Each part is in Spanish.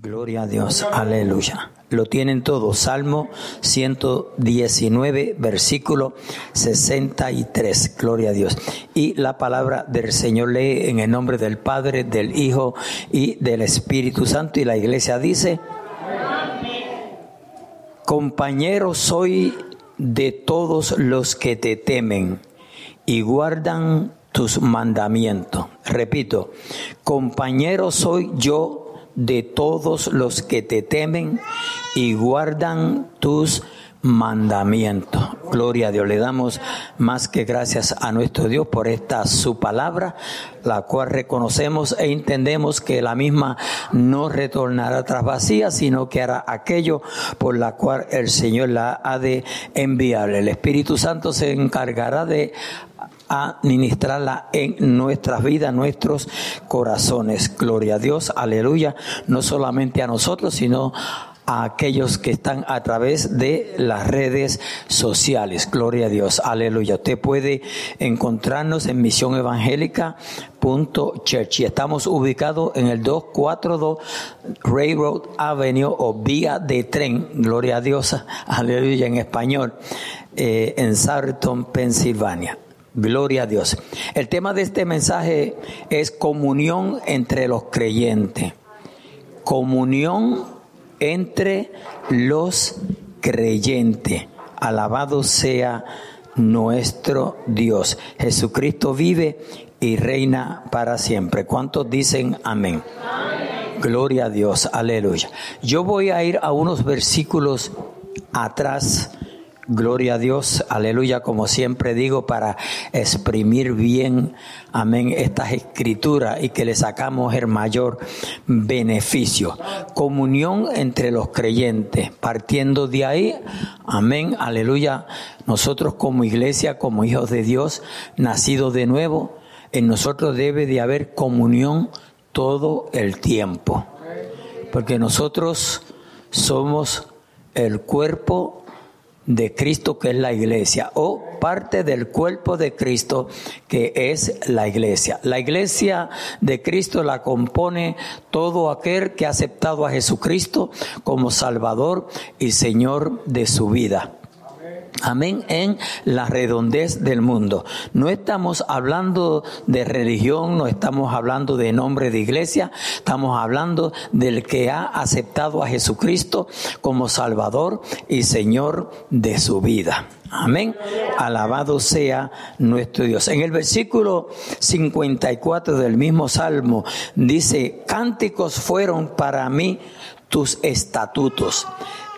Gloria a Dios, aleluya. Lo tienen todos. Salmo 119, versículo 63. Gloria a Dios. Y la palabra del Señor lee en el nombre del Padre, del Hijo y del Espíritu Santo. Y la iglesia dice, compañero soy de todos los que te temen y guardan tus mandamientos. Repito, compañero soy yo de todos los que te temen y guardan tus mandamientos. Gloria a Dios. Le damos más que gracias a nuestro Dios por esta su palabra, la cual reconocemos e entendemos que la misma no retornará tras vacía, sino que hará aquello por la cual el Señor la ha de enviar. El Espíritu Santo se encargará de administrarla en nuestras vidas, nuestros corazones. Gloria a Dios, aleluya, no solamente a nosotros, sino a aquellos que están a través de las redes sociales. Gloria a Dios, aleluya. Usted puede encontrarnos en Misión Evangélica. Church y estamos ubicados en el 242 Railroad Avenue o vía de tren, gloria a Dios, aleluya en español, eh, en Sarton, Pensilvania. Gloria a Dios. El tema de este mensaje es comunión entre los creyentes. Comunión entre los creyentes. Alabado sea nuestro Dios. Jesucristo vive y reina para siempre. ¿Cuántos dicen amén? amén? Gloria a Dios, aleluya. Yo voy a ir a unos versículos atrás Gloria a Dios, aleluya, como siempre digo, para exprimir bien, amén, estas escrituras y que le sacamos el mayor beneficio. Comunión entre los creyentes, partiendo de ahí, amén, aleluya, nosotros como iglesia, como hijos de Dios, nacidos de nuevo, en nosotros debe de haber comunión todo el tiempo, porque nosotros somos el cuerpo de Cristo que es la iglesia o parte del cuerpo de Cristo que es la iglesia. La iglesia de Cristo la compone todo aquel que ha aceptado a Jesucristo como Salvador y Señor de su vida. Amén, en la redondez del mundo. No estamos hablando de religión, no estamos hablando de nombre de iglesia, estamos hablando del que ha aceptado a Jesucristo como Salvador y Señor de su vida. Amén. Alabado sea nuestro Dios. En el versículo 54 del mismo Salmo dice, cánticos fueron para mí tus estatutos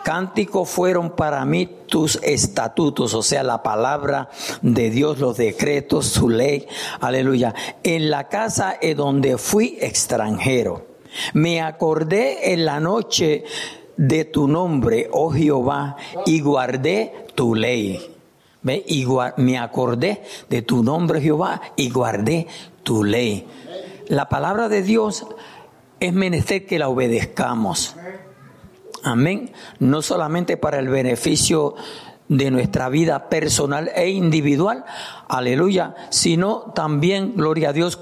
Cánticos fueron para mí tus estatutos, o sea, la palabra de Dios, los decretos, su ley, aleluya. En la casa en donde fui extranjero, me acordé en la noche de tu nombre, oh Jehová, y guardé tu ley. ¿Ve? Y me acordé de tu nombre, Jehová, y guardé tu ley. La palabra de Dios es menester que la obedezcamos. Amén. No solamente para el beneficio de nuestra vida personal e individual, aleluya, sino también, gloria a Dios,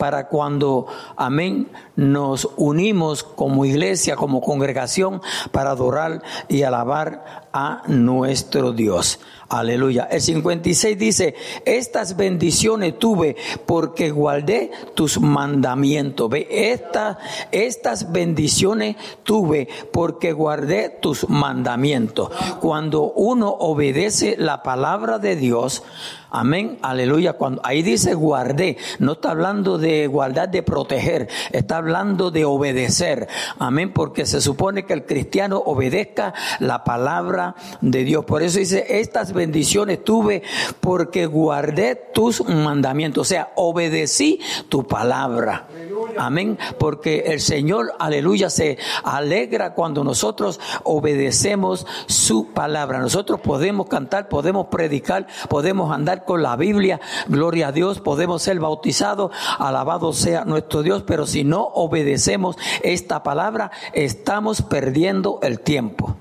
para cuando, amén, nos unimos como iglesia, como congregación, para adorar y alabar a nuestro Dios. Aleluya. El 56 dice, estas bendiciones tuve porque guardé tus mandamientos. Ve, estas, estas bendiciones tuve porque guardé tus mandamientos. Cuando uno obedece la palabra de Dios, Amén, aleluya. Cuando ahí dice guardé, no está hablando de guardar, de proteger, está hablando de obedecer. Amén, porque se supone que el cristiano obedezca la palabra de Dios. Por eso dice, estas bendiciones tuve porque guardé tus mandamientos, o sea, obedecí tu palabra. Amén, porque el Señor, aleluya, se alegra cuando nosotros obedecemos su palabra. Nosotros podemos cantar, podemos predicar, podemos andar con la Biblia, gloria a Dios, podemos ser bautizados, alabado sea nuestro Dios, pero si no obedecemos esta palabra, estamos perdiendo el tiempo.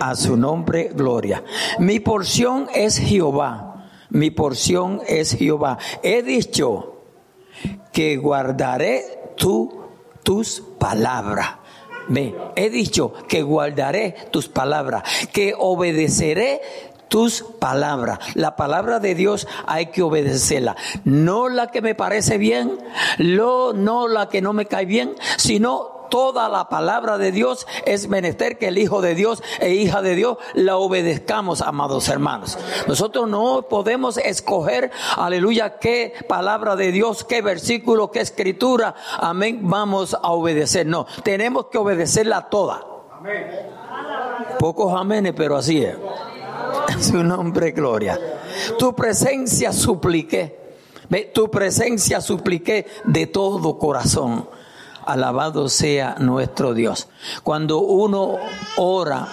A su nombre, gloria. Mi porción es Jehová. Mi porción es Jehová. He dicho que guardaré tus palabras. He dicho que guardaré tus palabras, que obedeceré tus palabras. La palabra de Dios hay que obedecerla. No la que me parece bien, no, no la que no me cae bien, sino toda la palabra de Dios es menester que el Hijo de Dios e hija de Dios la obedezcamos, amados hermanos. Nosotros no podemos escoger, aleluya, qué palabra de Dios, qué versículo, qué escritura, amén, vamos a obedecer. No, tenemos que obedecerla toda. Pocos amenes, pero así es. Su nombre, gloria. Tu presencia supliqué. Tu presencia supliqué de todo corazón. Alabado sea nuestro Dios. Cuando uno ora,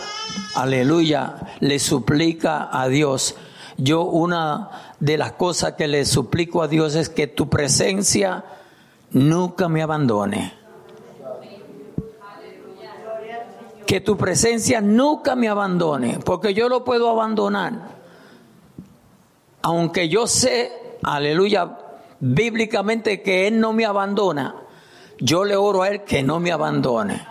aleluya, le suplica a Dios. Yo una de las cosas que le suplico a Dios es que tu presencia nunca me abandone. Que tu presencia nunca me abandone, porque yo lo puedo abandonar. Aunque yo sé, aleluya, bíblicamente que Él no me abandona, yo le oro a Él que no me abandone.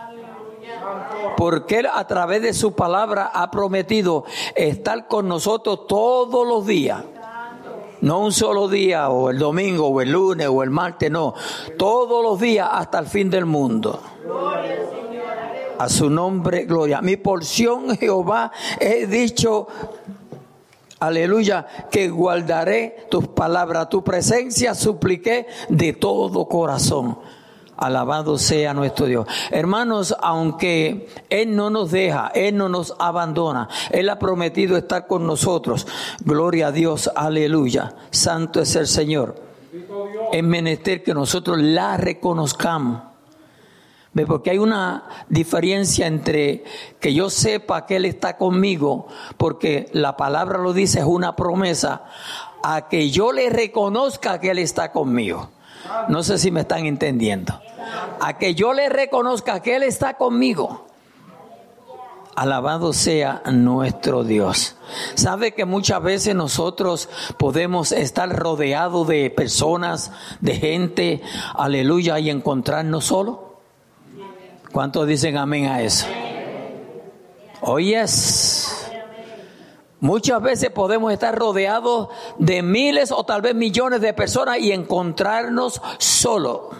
Porque Él a través de su palabra ha prometido estar con nosotros todos los días. No un solo día, o el domingo, o el lunes, o el martes, no. Todos los días hasta el fin del mundo. A su nombre, gloria. Mi porción, Jehová, he dicho, aleluya, que guardaré tus palabras, tu presencia supliqué de todo corazón. Alabado sea nuestro Dios. Hermanos, aunque Él no nos deja, Él no nos abandona, Él ha prometido estar con nosotros. Gloria a Dios, aleluya. Santo es el Señor. Es menester que nosotros la reconozcamos. Porque hay una diferencia entre que yo sepa que Él está conmigo, porque la palabra lo dice, es una promesa, a que yo le reconozca que Él está conmigo. No sé si me están entendiendo a que yo le reconozca que Él está conmigo. Alabado sea nuestro Dios. ¿Sabe que muchas veces nosotros podemos estar rodeados de personas, de gente, aleluya, y encontrarnos solo? ¿Cuántos dicen amén a eso? Oyes. Muchas veces podemos estar rodeados de miles o tal vez millones de personas y encontrarnos solo.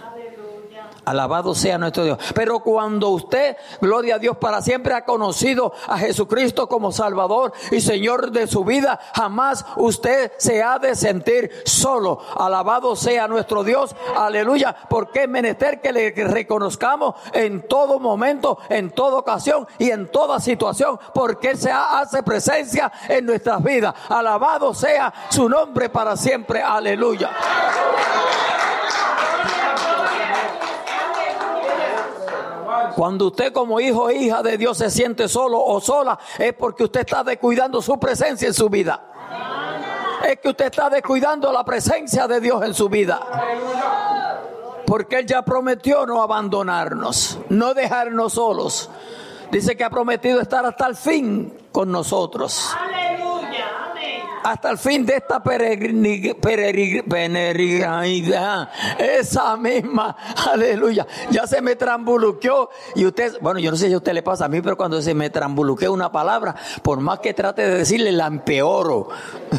Alabado sea nuestro Dios. Pero cuando usted, gloria a Dios, para siempre ha conocido a Jesucristo como Salvador y Señor de su vida, jamás usted se ha de sentir solo. Alabado sea nuestro Dios. Aleluya. Porque es menester que le reconozcamos en todo momento, en toda ocasión y en toda situación. Porque Él se hace presencia en nuestras vidas. Alabado sea su nombre para siempre. Aleluya. Cuando usted como hijo e hija de Dios se siente solo o sola, es porque usted está descuidando su presencia en su vida. Es que usted está descuidando la presencia de Dios en su vida. Porque Él ya prometió no abandonarnos, no dejarnos solos. Dice que ha prometido estar hasta el fin con nosotros. Hasta el fin de esta peregrinación. Esa misma, aleluya. Ya se me trambuluqueó y usted, bueno, yo no sé si a usted le pasa a mí, pero cuando se me trambuluquea una palabra, por más que trate de decirle, la empeoro.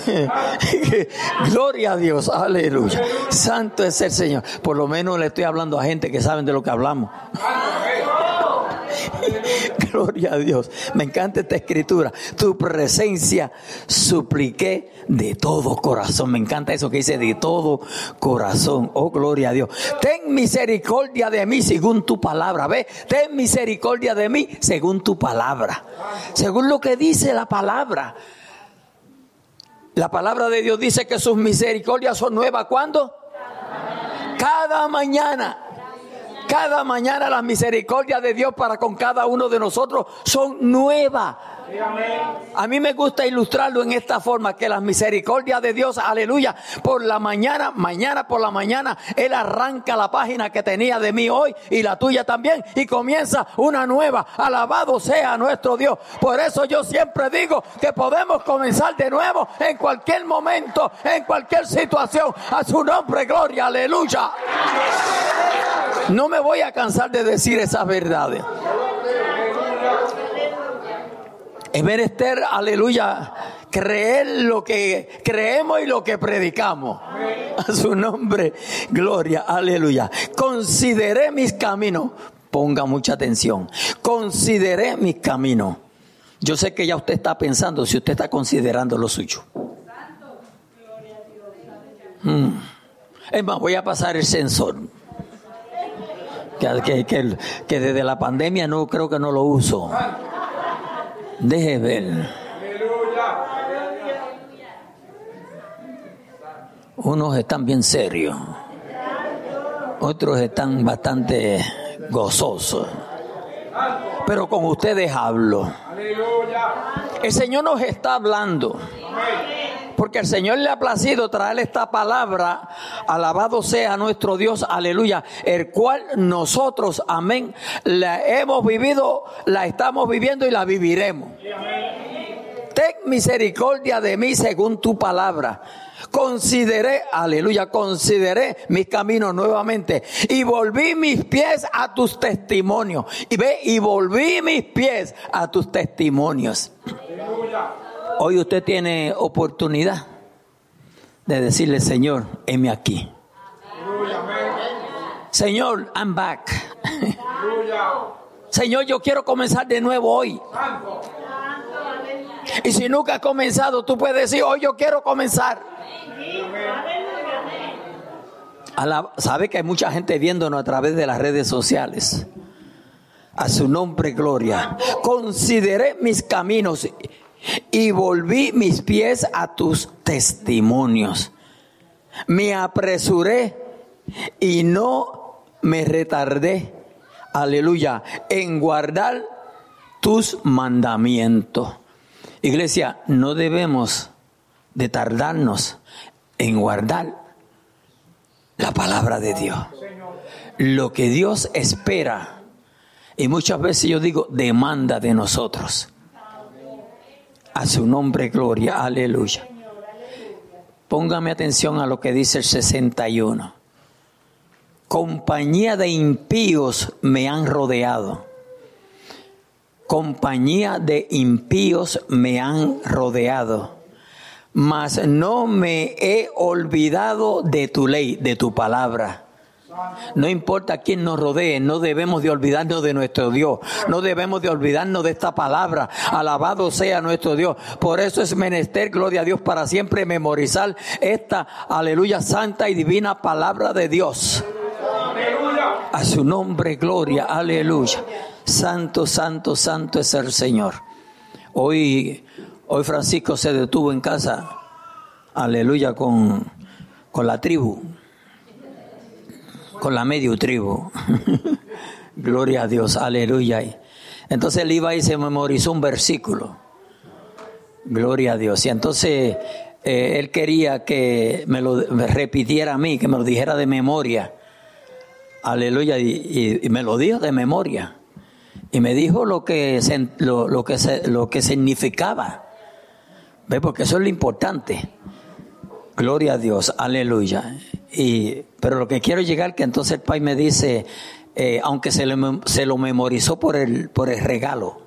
Gloria a Dios, aleluya. Santo es el Señor. Por lo menos le estoy hablando a gente que saben de lo que hablamos. Gloria a Dios. Me encanta esta escritura. Tu presencia supliqué de todo corazón. Me encanta eso que dice de todo corazón. Oh, gloria a Dios. Ten misericordia de mí según tu palabra. Ve, ten misericordia de mí según tu palabra. Según lo que dice la palabra. La palabra de Dios dice que sus misericordias son nuevas. ¿Cuándo? Cada mañana. Cada mañana las misericordias de Dios para con cada uno de nosotros son nuevas. A mí me gusta ilustrarlo en esta forma, que las misericordias de Dios, aleluya, por la mañana, mañana por la mañana, Él arranca la página que tenía de mí hoy y la tuya también y comienza una nueva. Alabado sea nuestro Dios. Por eso yo siempre digo que podemos comenzar de nuevo en cualquier momento, en cualquier situación. A su nombre, gloria, aleluya. No me voy a cansar de decir esas verdades. Es menester, aleluya, creer lo que creemos y lo que predicamos. A su nombre, gloria, aleluya. Consideré mis caminos. Ponga mucha atención. Consideré mis caminos. Yo sé que ya usted está pensando si usted está considerando lo suyo. Mm. Es más, voy a pasar el sensor. Que, que, desde la pandemia no creo que no lo uso. Deje ver. Unos están bien serios. Otros están bastante gozosos. Pero con ustedes hablo. El Señor nos está hablando. Porque el Señor le ha placido traer esta palabra. Alabado sea nuestro Dios, aleluya. El cual nosotros, amén, la hemos vivido, la estamos viviendo y la viviremos. Ten misericordia de mí según tu palabra consideré, aleluya, consideré mis caminos nuevamente y volví mis pies a tus testimonios. Y ve, y volví mis pies a tus testimonios. Hoy usted tiene oportunidad de decirle, Señor, heme aquí. Señor, I'm back. Señor, yo quiero comenzar de nuevo hoy. Y si nunca has comenzado, tú puedes decir, hoy yo quiero comenzar. sabe que hay mucha gente viéndonos a través de las redes sociales. A su nombre, gloria. Consideré mis caminos y volví mis pies a tus testimonios. Me apresuré y no me retardé, aleluya, en guardar tus mandamientos. Iglesia, no debemos de tardarnos en guardar la palabra de Dios. Lo que Dios espera, y muchas veces yo digo, demanda de nosotros. A su nombre, gloria, aleluya. Póngame atención a lo que dice el 61. Compañía de impíos me han rodeado. Compañía de impíos me han rodeado mas no me he olvidado de tu ley, de tu palabra. No importa quién nos rodee, no debemos de olvidarnos de nuestro Dios, no debemos de olvidarnos de esta palabra. Alabado sea nuestro Dios. Por eso es menester, gloria a Dios, para siempre memorizar esta, aleluya, santa y divina palabra de Dios. A su nombre, gloria, aleluya. Santo, santo, santo es el Señor. Hoy Hoy Francisco se detuvo en casa, aleluya, con, con la tribu, con la medio tribu. Gloria a Dios, aleluya. Entonces él iba y se memorizó un versículo. Gloria a Dios. Y entonces eh, él quería que me lo repitiera a mí, que me lo dijera de memoria. Aleluya. Y, me lo dijo de memoria. Y me dijo lo que, lo, que, lo que significaba. ¿Ve? Porque eso es lo importante. Gloria a Dios, aleluya. Y, pero lo que quiero llegar que entonces el Pai me dice, eh, aunque se, se, lo memorizó por el, por el regalo,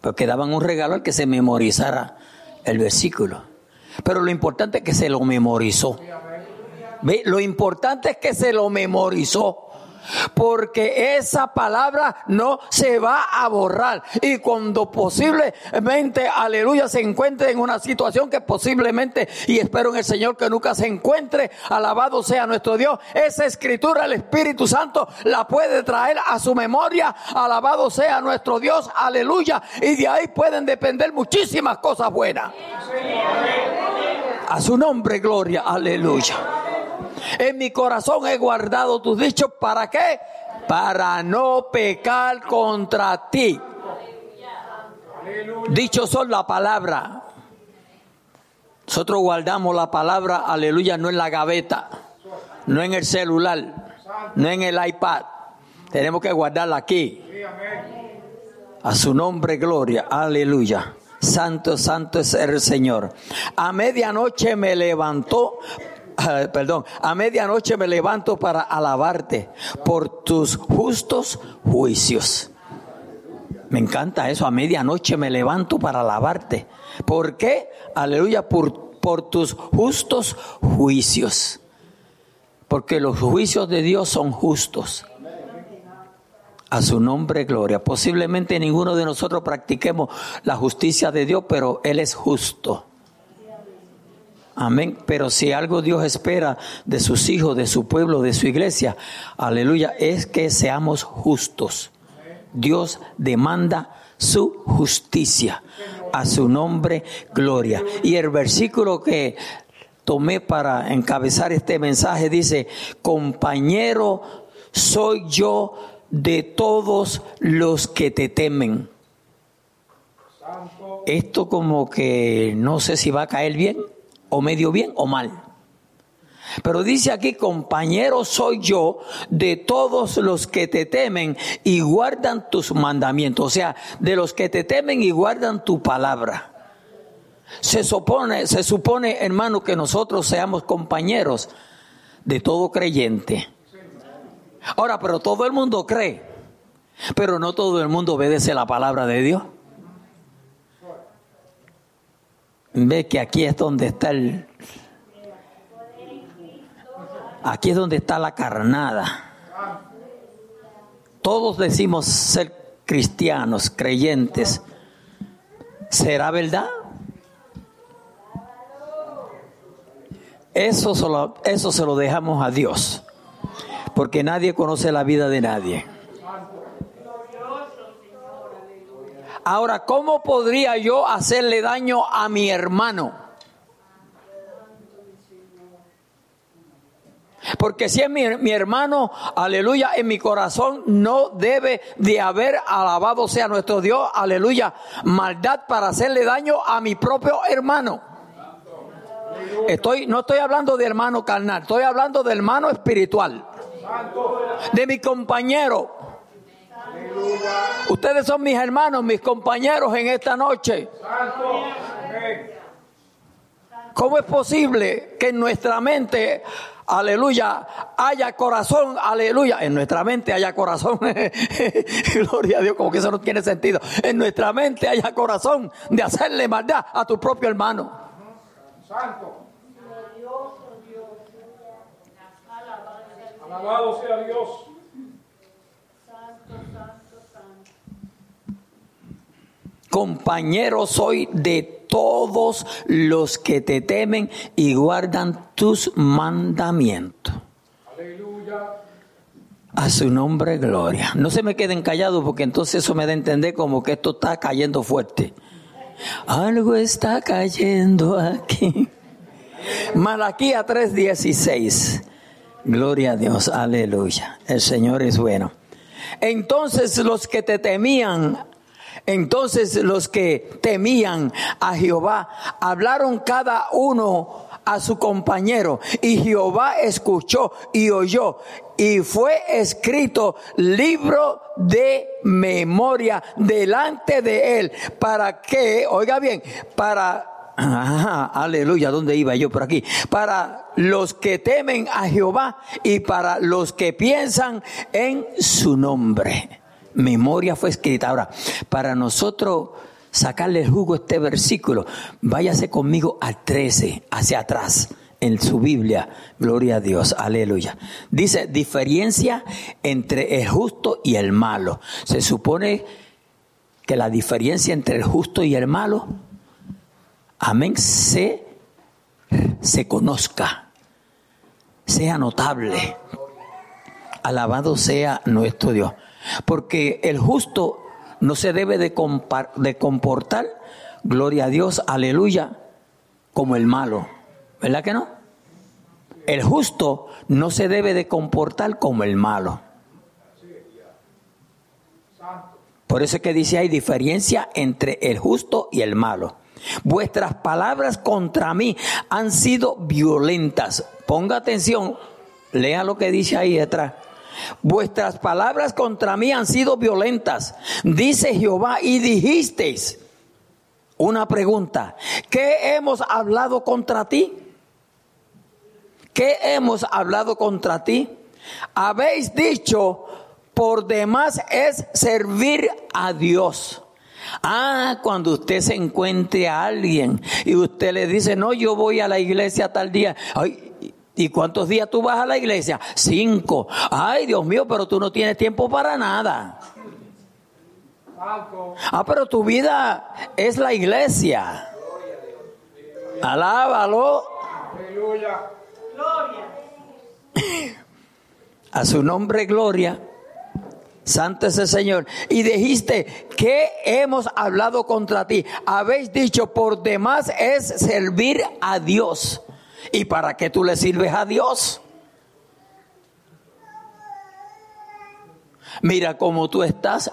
porque daban un regalo al que se memorizara el versículo. Pero lo importante es que se lo memorizó. Lo importante es que se lo memorizó porque esa palabra no se va a borrar. Y cuando posiblemente, aleluya, se encuentre en una situación que posiblemente, y espero en el Señor que nunca se encuentre, alabado sea nuestro Dios, esa escritura el Espíritu Santo la puede traer a su memoria, alabado sea nuestro Dios, aleluya, y de ahí pueden depender muchísimas cosas buenas. A su nombre, gloria, aleluya. En mi corazón he guardado tus dichos. ¿Para qué? Para no pecar contra ti. Dichos son la palabra. Nosotros guardamos la palabra, aleluya, no en la gaveta, no en el celular, no en el iPad. Tenemos que guardarla aquí. A su nombre, gloria, aleluya. Santo, santo es el Señor. A medianoche me levantó perdón, a medianoche me levanto para alabarte por tus justos juicios. Me encanta eso. A medianoche me levanto para alabarte. ¿Por qué? Aleluya, por, por tus justos juicios. Porque los juicios de Dios son justos. A su nombre, gloria. Posiblemente ninguno de nosotros practiquemos la justicia de Dios, pero Él es justo. Amén. Pero si algo Dios espera de sus hijos, de su pueblo, de su iglesia, aleluya, es que seamos justos. Dios demanda su justicia. A su nombre, gloria. Y el versículo que tomé para encabezar este mensaje dice, compañero, soy yo de todos los que te temen. Esto como que no sé si va a caer bien o medio bien o mal. Pero dice aquí, compañero soy yo de todos los que te temen y guardan tus mandamientos. O sea, de los que te temen y guardan tu palabra. Se supone, se supone, hermano, que nosotros seamos compañeros de todo creyente. Ahora, pero todo el mundo cree, pero no todo el mundo obedece la palabra de Dios. Ve que aquí es donde está el... Aquí es donde está la carnada. Todos decimos ser cristianos, creyentes. ¿Será verdad? Eso, eso se lo dejamos a Dios, porque nadie conoce la vida de nadie. Ahora, ¿cómo podría yo hacerle daño a mi hermano? Porque si es mi, hermano, aleluya, en mi corazón no debe de haber alabado sea nuestro Dios, aleluya, maldad para hacerle daño a mi propio hermano. Estoy, no estoy hablando de hermano carnal, estoy hablando de hermano espiritual, de mi compañero, Ustedes son mis hermanos, mis compañeros en esta noche. ¿Cómo es posible que en nuestra mente, aleluya, haya corazón, aleluya, en nuestra mente haya corazón, gloria a Dios, como que eso no tiene sentido, en nuestra mente haya corazón de hacerle maldad a tu propio hermano? Santo. Alabado sea Dios. Compañero soy de todos los que te temen y guardan tus mandamientos. Aleluya. A su nombre, gloria. No se me queden callados porque entonces eso me da a entender como que esto está cayendo fuerte. Algo está cayendo aquí. Malaquía 3:16. Gloria a Dios, aleluya. El Señor es bueno. Entonces los que te temían entonces los que temían a Jehová hablaron cada uno a su compañero y Jehová escuchó y oyó y fue escrito libro de memoria delante de él para que, oiga bien, para aleluya, ¿dónde iba yo por aquí? Para los que temen a Jehová y para los que piensan en su nombre memoria fue escrita. Ahora, para nosotros sacarle el jugo a este versículo, váyase conmigo a 13, hacia atrás, en su Biblia. Gloria a Dios, aleluya. Dice, diferencia entre el justo y el malo. Se supone que la diferencia entre el justo y el malo, amén, se, se conozca, sea notable. Alabado sea nuestro Dios. Porque el justo no se debe de, comportar, gloria a Dios, aleluya, como el malo. ¿Verdad que no? El justo no se debe de comportar como el malo. Por eso es que dice hay diferencia entre el justo y el malo. Vuestras palabras contra mí han sido violentas. Ponga atención, lea lo que dice ahí detrás. Vuestras palabras contra mí han sido violentas, dice Jehová, y dijisteis una pregunta, ¿qué hemos hablado contra ti? ¿Qué hemos hablado contra ti? Habéis dicho, por demás es servir a Dios. Ah, cuando usted se encuentre a alguien y usted le dice, no, yo voy a la iglesia tal día. ¿Y cuántos días tú vas a la iglesia? Cinco. Ay, Dios mío, pero tú no tienes tiempo para nada. Ah, pero tu vida es la iglesia. Alábalo. A su nombre, gloria. Santo es el Señor. Y dijiste, que hemos hablado contra ti? Habéis dicho, por demás es servir a Dios. ¿Y para qué tú le sirves a Dios? Mira cómo tú estás,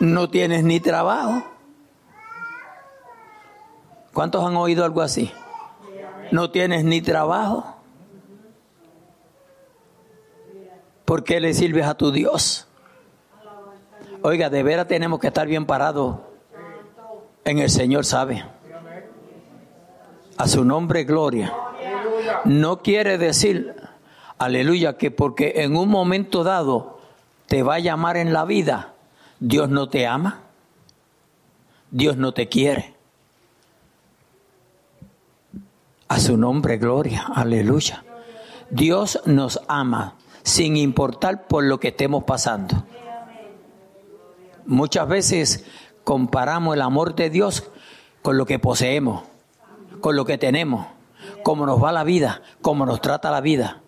no tienes ni trabajo. ¿Cuántos han oído algo así? No tienes ni trabajo. ¿Por qué le sirves a tu Dios? Oiga, de veras tenemos que estar bien parados en el Señor, ¿sabe? A su nombre, gloria. No quiere decir, aleluya, que porque en un momento dado te va a llamar en la vida, Dios no te ama, Dios no te quiere. A su nombre, gloria, aleluya. Dios nos ama sin importar por lo que estemos pasando. Muchas veces comparamos el amor de Dios con lo que poseemos, con lo que tenemos, cómo nos va la vida, cómo nos trata la vida.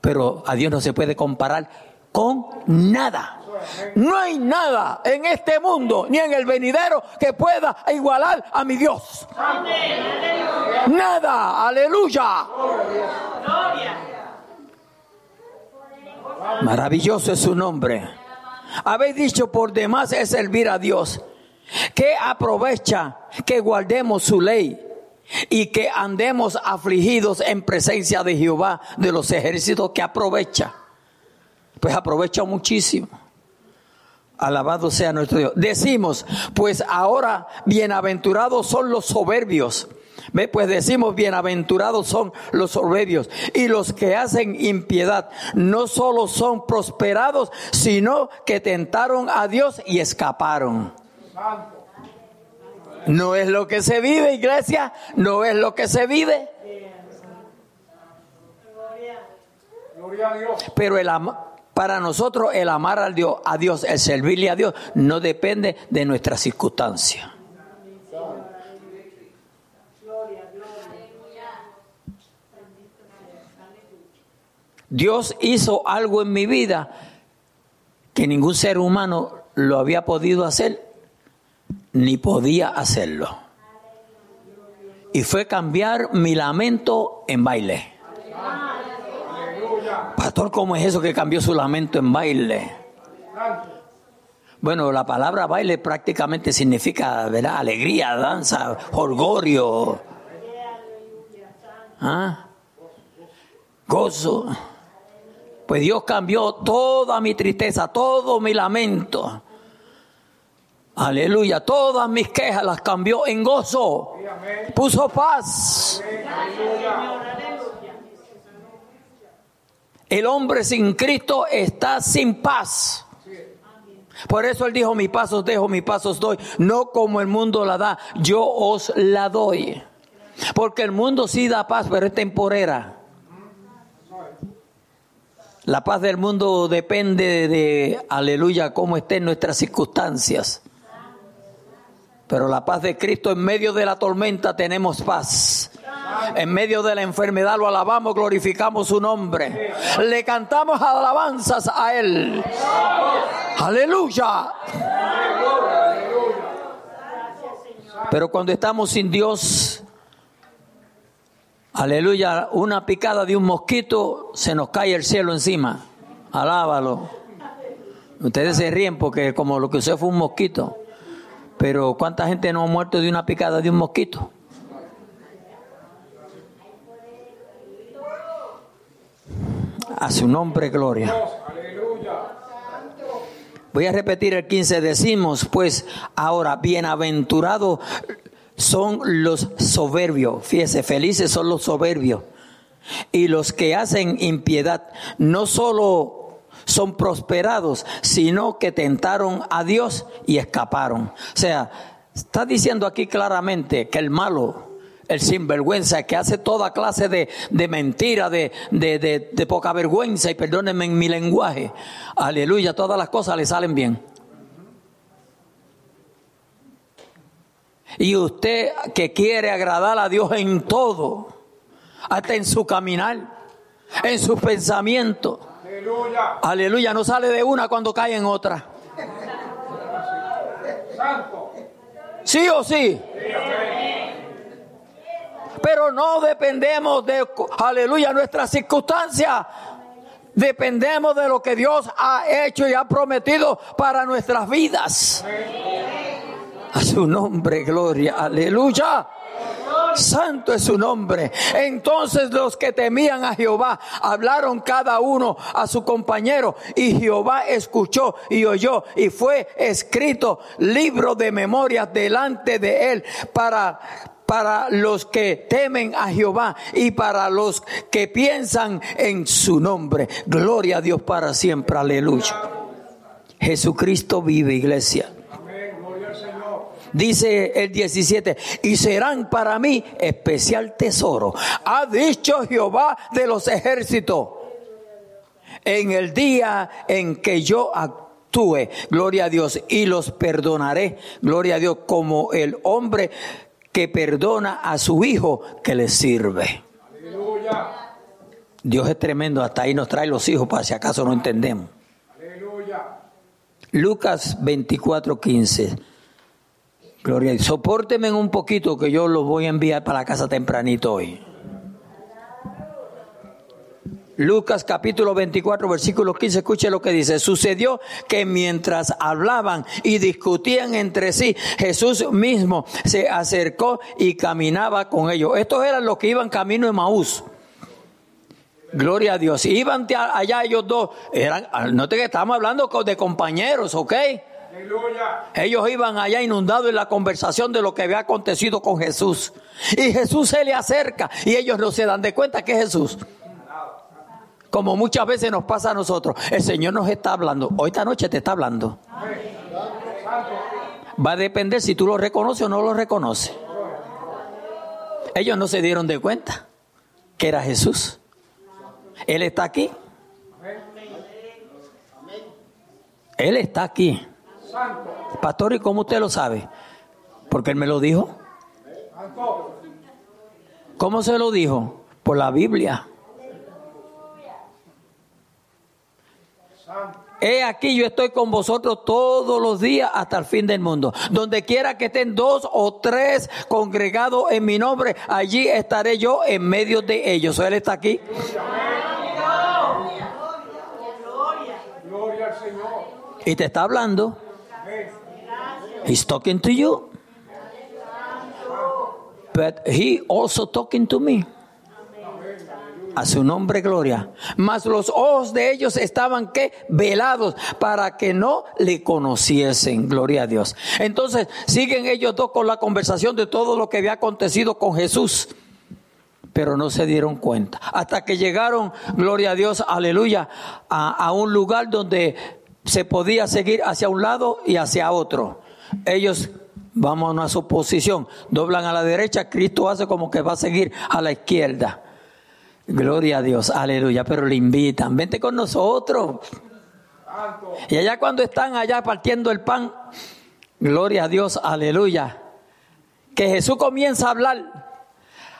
Pero a Dios no se puede comparar con nada. No hay nada en este mundo ni en el venidero que pueda igualar a mi Dios. Nada, aleluya. Maravilloso es su nombre. Habéis dicho por demás es servir a Dios. Que aprovecha que guardemos su ley y que andemos afligidos en presencia de Jehová de los ejércitos que aprovecha. Pues aprovecha muchísimo. Alabado sea nuestro Dios. Decimos, pues ahora bienaventurados son los soberbios pues decimos, bienaventurados son los soberbios y los que hacen impiedad. No solo son prosperados, sino que tentaron a Dios y escaparon. No es lo que se vive, iglesia, no es lo que se vive. Pero el para nosotros el amar a Dios, a Dios, el servirle a Dios, no depende de nuestras circunstancias. Dios hizo algo en mi vida que ningún ser humano lo había podido hacer ni podía hacerlo. Y fue cambiar mi lamento en baile. Pastor, ¿cómo es eso que cambió su lamento en baile? Bueno, la palabra baile prácticamente significa, ¿verdad? Alegría, danza, orgullo. ¿Ah? Gozo. Pues Dios cambió toda mi tristeza, todo mi lamento. Aleluya, todas mis quejas las cambió en gozo. Puso paz. El hombre sin Cristo está sin paz. Por eso él dijo, mi pasos dejo, mi pasos doy. No como el mundo la da, yo os la doy. Porque el mundo sí da paz, pero es temporera. La paz del mundo depende de, aleluya, cómo estén nuestras circunstancias. Pero la paz de Cristo en medio de la tormenta tenemos paz. En medio de la enfermedad lo alabamos, glorificamos su nombre. Le cantamos alabanzas a Él. Aleluya. Pero cuando estamos sin Dios, Aleluya, una picada de un mosquito, se nos cae el cielo encima. Alábalo. Ustedes se ríen porque como lo que usted fue un mosquito. Pero ¿cuánta gente no ha muerto de una picada de un mosquito? A su nombre, gloria. Voy a repetir el 15. Decimos, pues, ahora, bienaventurado son los soberbios. Fíjese, felices son los soberbios. Y los que hacen impiedad, no solo son prosperados, sino que tentaron a Dios y escaparon. O sea, está diciendo aquí claramente que el malo, el sinvergüenza, que hace toda clase de, de mentira, de, de, de, poca vergüenza, y perdónenme en mi lenguaje, aleluya, todas las cosas le salen bien. Y usted que quiere agradar a Dios en todo, hasta en su caminar, en sus pensamientos. Aleluya. Aleluya, no sale de una cuando cae en otra. ¿Sí o sí? Pero no dependemos de, aleluya, nuestras circunstancias. Dependemos de lo que Dios ha hecho y ha prometido para nuestras vidas. A su nombre, gloria, aleluya. Santo es su nombre. Entonces los que temían a Jehová hablaron cada uno a su compañero y Jehová escuchó y oyó y fue escrito libro de memorias delante de él para para los que temen a Jehová y para los que piensan en su nombre. Gloria a Dios para siempre. Aleluya. Jesucristo vive, iglesia. Dice el 17, y serán para mí especial tesoro. Ha dicho Jehová de los ejércitos. En el día en que yo actúe, gloria a Dios, y los perdonaré, gloria a Dios, como el hombre que perdona a su hijo que le sirve. Dios es tremendo, hasta ahí nos trae los hijos para si acaso no entendemos. Lucas 24, 15. Gloria a Dios. Sopórteme un poquito que yo los voy a enviar para la casa tempranito hoy. Lucas capítulo 24, versículo 15, escuche lo que dice. Sucedió que mientras hablaban y discutían entre sí, Jesús mismo se acercó y caminaba con ellos. Estos eran los que iban camino de Maús. Gloria a Dios. Iban allá ellos dos. Eran, no te estamos hablando de compañeros, ¿ok? Ellos iban allá inundados en la conversación de lo que había acontecido con Jesús. Y Jesús se le acerca y ellos no se dan de cuenta que es Jesús. Como muchas veces nos pasa a nosotros. El Señor nos está hablando. Hoy esta noche te está hablando. Va a depender si tú lo reconoces o no lo reconoces. Ellos no se dieron de cuenta que era Jesús. Él está aquí. Él está aquí. Pastor, ¿y cómo usted lo sabe? Porque él me lo dijo. ¿Cómo se lo dijo? Por la Biblia. He aquí yo estoy con vosotros todos los días hasta el fin del mundo. Donde quiera que estén dos o tres congregados en mi nombre, allí estaré yo en medio de ellos. Él está aquí. Y te está hablando. He's talking to you. But he also talking to me. A su nombre, gloria. Mas los ojos de ellos estaban que velados para que no le conociesen. Gloria a Dios. Entonces siguen ellos dos con la conversación de todo lo que había acontecido con Jesús. Pero no se dieron cuenta. Hasta que llegaron, gloria a Dios, aleluya, a, a un lugar donde se podía seguir hacia un lado y hacia otro. Ellos vamos a una suposición, doblan a la derecha, Cristo hace como que va a seguir a la izquierda. Gloria a Dios, aleluya, pero le invitan, vente con nosotros. Y allá cuando están allá partiendo el pan, gloria a Dios, aleluya, que Jesús comienza a hablar,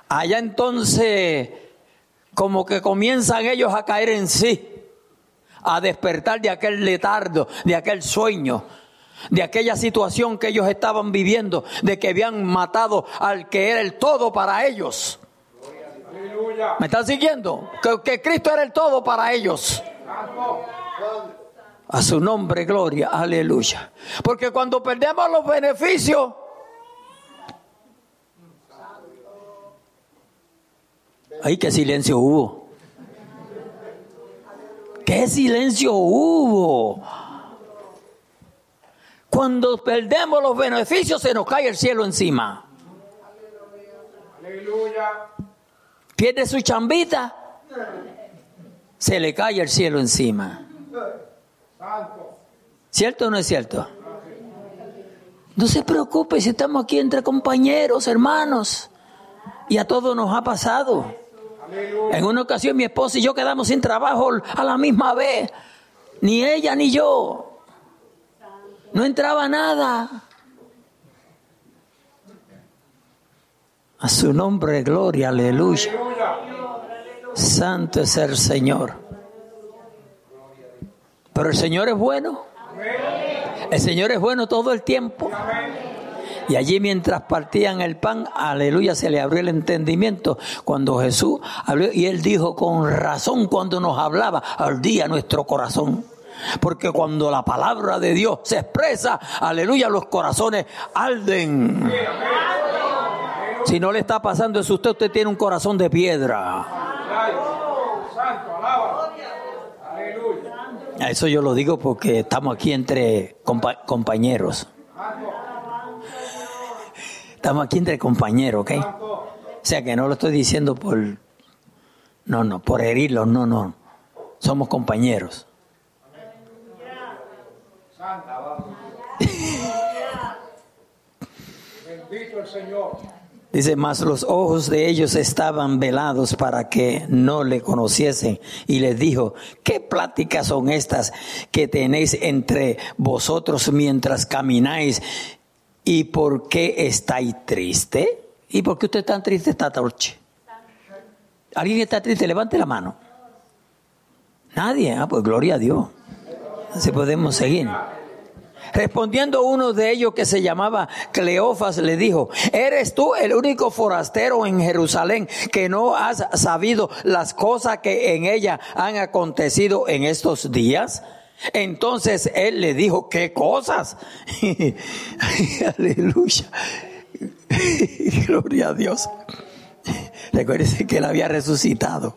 allá entonces como que comienzan ellos a caer en sí, a despertar de aquel letardo, de aquel sueño de aquella situación que ellos estaban viviendo, de que habían matado al que era el todo para ellos. ¿Me están siguiendo? Que, Cristo era el todo para ellos. A su nombre, gloria, aleluya. Porque cuando perdemos los beneficios, ¡ay, qué silencio hubo! ¡Qué silencio hubo! Cuando perdemos los beneficios se nos cae el cielo encima. Aleluya. Pierde su chambita, se le cae el cielo encima. ¿Cierto o no es cierto? No se preocupe si estamos aquí entre compañeros, hermanos. Y a todos nos ha pasado. En una ocasión mi esposa y yo quedamos sin trabajo a la misma vez. Ni ella ni yo. No entraba nada. A su nombre, gloria, aleluya. Santo es el Señor. Pero el Señor es bueno. El Señor es bueno todo el tiempo. Y allí mientras partían el pan, aleluya, se le abrió el entendimiento cuando Jesús habló y él dijo con razón cuando nos hablaba, al día nuestro corazón. Porque cuando la palabra de Dios se expresa, aleluya, los corazones arden. Si no le está pasando eso, usted, usted tiene un corazón de piedra. Eso yo lo digo porque estamos aquí entre compañeros. Estamos aquí entre compañeros, ¿ok? O sea que no lo estoy diciendo por... No, no, por herirlos, no, no. Somos compañeros. Bendito el Señor. Dice, mas los ojos de ellos estaban velados para que no le conociesen. Y les dijo, ¿qué pláticas son estas que tenéis entre vosotros mientras camináis? ¿Y por qué estáis triste? ¿Y por qué usted tan triste esta noche? ¿Alguien está triste? Levante la mano. Nadie. Ah, pues gloria a Dios. Así podemos seguir. Respondiendo uno de ellos que se llamaba Cleofas le dijo, ¿eres tú el único forastero en Jerusalén que no has sabido las cosas que en ella han acontecido en estos días? Entonces él le dijo, ¿qué cosas? Aleluya. Gloria a Dios. Recuérdese que él había resucitado.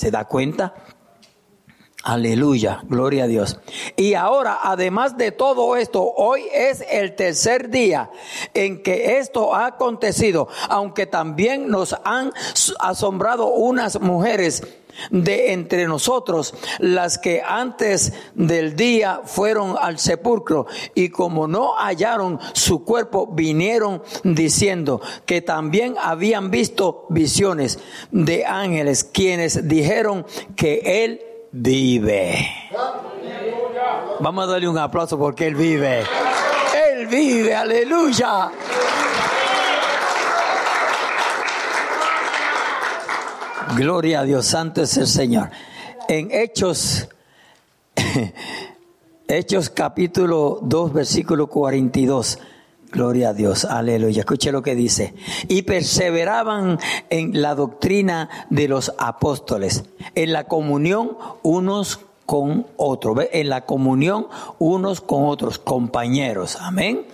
¿Se da cuenta? Aleluya, gloria a Dios. Y ahora, además de todo esto, hoy es el tercer día en que esto ha acontecido, aunque también nos han asombrado unas mujeres de entre nosotros, las que antes del día fueron al sepulcro y como no hallaron su cuerpo, vinieron diciendo que también habían visto visiones de ángeles, quienes dijeron que él vive. Vamos a darle un aplauso porque él vive. Él vive, aleluya. Gloria a Dios, santo es el Señor. En Hechos, Hechos capítulo 2, versículo 42. Gloria a Dios, aleluya. Escuche lo que dice. Y perseveraban en la doctrina de los apóstoles, en la comunión unos con otros, en la comunión unos con otros, compañeros. Amén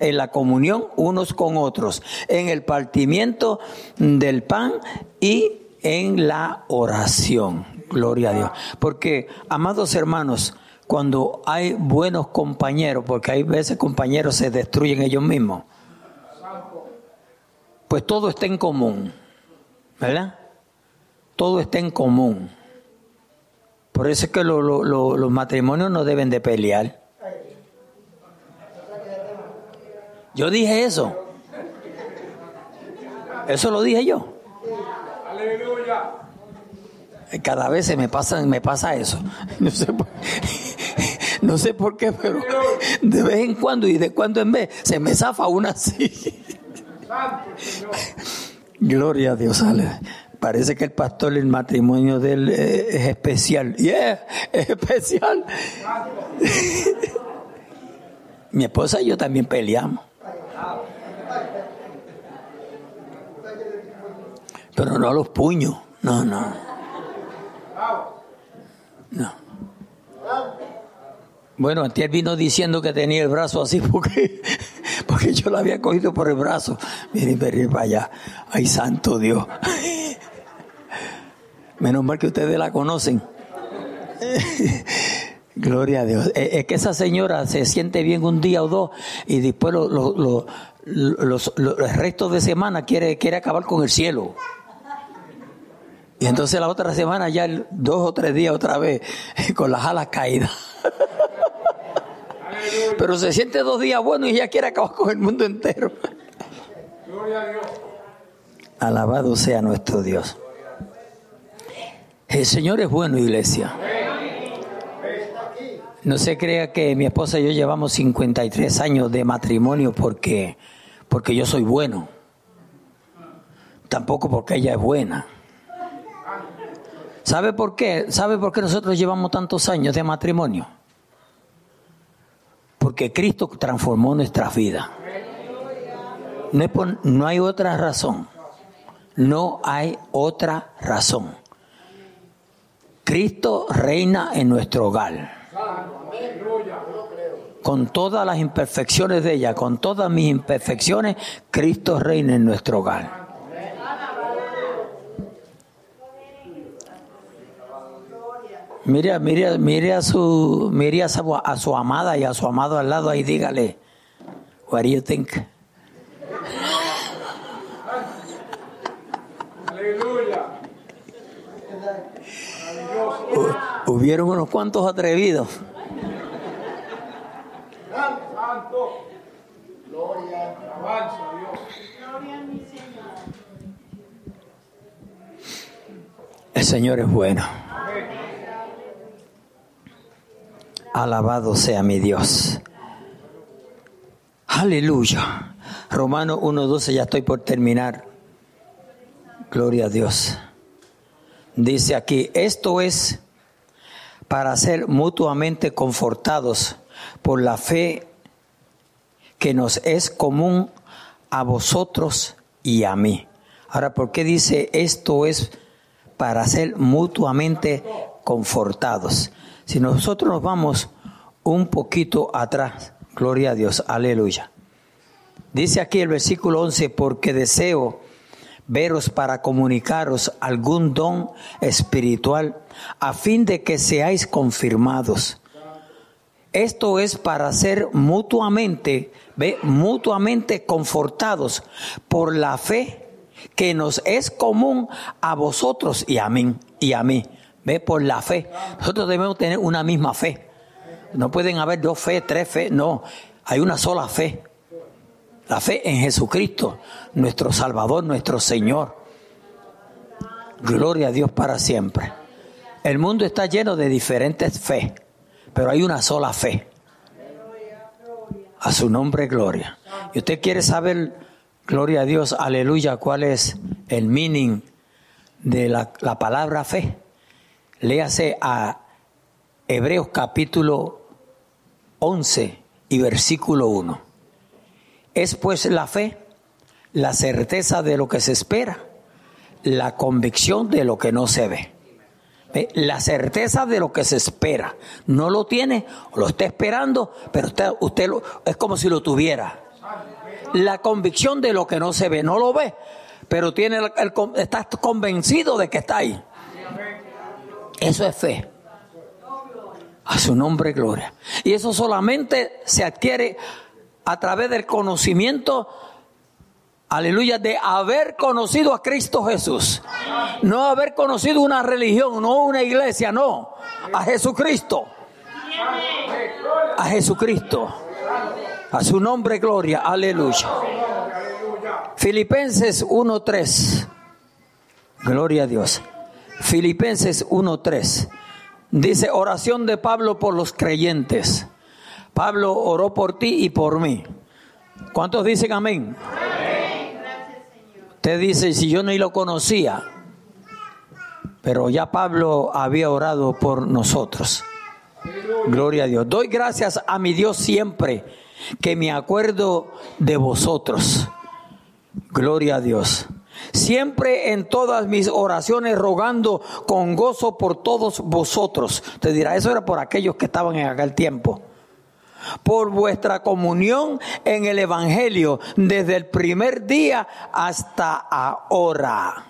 en la comunión unos con otros, en el partimiento del pan y en la oración. Gloria a Dios. Porque, amados hermanos, cuando hay buenos compañeros, porque hay veces compañeros se destruyen ellos mismos, pues todo está en común, ¿verdad? Todo está en común. Por eso es que los matrimonios no deben de pelear. Yo dije eso. Eso lo dije yo. Cada vez se me pasa, me pasa eso. No sé, por, no sé por qué, pero de vez en cuando y de cuando en vez se me zafa una así. Gloria a Dios, Parece que el pastor, el matrimonio de él eh, es especial. Yeah, es especial. Mi esposa y yo también peleamos. Pero no a los puños. No, no. No. Bueno, antes vino diciendo que tenía el brazo así porque, porque yo lo había cogido por el brazo. Miren, miren para allá. Ay, santo Dios. Menos mal que ustedes la conocen. Gloria a Dios. Es que esa señora se siente bien un día o dos y después los, los, restos de semana quiere, quiere acabar con el cielo. Y entonces la otra semana ya dos o tres días otra vez con las alas caídas. Pero se siente dos días bueno y ya quiere acabar con el mundo entero. Gloria a Dios. Alabado sea nuestro Dios. El Señor es bueno, iglesia. No se crea que mi esposa y yo llevamos 53 años de matrimonio porque, porque yo soy bueno. Tampoco porque ella es buena. ¿Sabe por qué? ¿Sabe por qué nosotros llevamos tantos años de matrimonio? Porque Cristo transformó nuestra vida. No, no hay otra razón. No hay otra razón. Cristo reina en nuestro hogar. Con todas las imperfecciones de ella, con todas mis imperfecciones, Cristo reina en nuestro hogar. Mire, mire, mire a su, mire a su, a su amada y a su amado al lado y dígale, what do you think? Aleluya. Hubieron unos cuantos atrevidos. Santo. Gloria. Avanza Dios. Gloria a mi Señor. El Señor es bueno. Alabado sea mi Dios. Aleluya. Romano 1.12, ya estoy por terminar. Gloria a Dios. Dice aquí, esto es para ser mutuamente confortados por la fe que nos es común a vosotros y a mí. Ahora, ¿por qué dice esto es para ser mutuamente confortados? Si nosotros nos vamos un poquito atrás, gloria a Dios, aleluya. Dice aquí el versículo 11, porque deseo veros para comunicaros algún don espiritual a fin de que seáis confirmados. Esto es para ser mutuamente, ve, mutuamente confortados por la fe que nos es común a vosotros y a mí, y a mí. Ve por la fe. Nosotros debemos tener una misma fe. No pueden haber dos fe, tres fe, no. Hay una sola fe. La fe en Jesucristo, nuestro Salvador, nuestro Señor. Gloria a Dios para siempre. El mundo está lleno de diferentes fe, pero hay una sola fe. A su nombre, gloria. Y usted quiere saber, gloria a Dios, aleluya, cuál es el meaning de la, la palabra fe. Léase a Hebreos capítulo 11 y versículo 1. Es pues la fe, la certeza de lo que se espera, la convicción de lo que no se ve. La certeza de lo que se espera. No lo tiene, lo está esperando, pero usted, usted lo, es como si lo tuviera. La convicción de lo que no se ve. No lo ve, pero tiene está convencido de que está ahí. Eso es fe. A su nombre, gloria. Y eso solamente se adquiere a través del conocimiento, aleluya, de haber conocido a Cristo Jesús. No haber conocido una religión, no una iglesia, no. A Jesucristo. A Jesucristo. A su nombre, gloria. Aleluya. Filipenses 1.3. Gloria a Dios. Filipenses 1.3. Dice oración de Pablo por los creyentes. Pablo oró por ti y por mí. ¿Cuántos dicen amén? Usted dice, si yo ni lo conocía, pero ya Pablo había orado por nosotros. Gloria a Dios. Doy gracias a mi Dios siempre que me acuerdo de vosotros. Gloria a Dios siempre en todas mis oraciones rogando con gozo por todos vosotros. Te dirá, eso era por aquellos que estaban en aquel tiempo. por vuestra comunión en el Evangelio desde el primer día hasta ahora.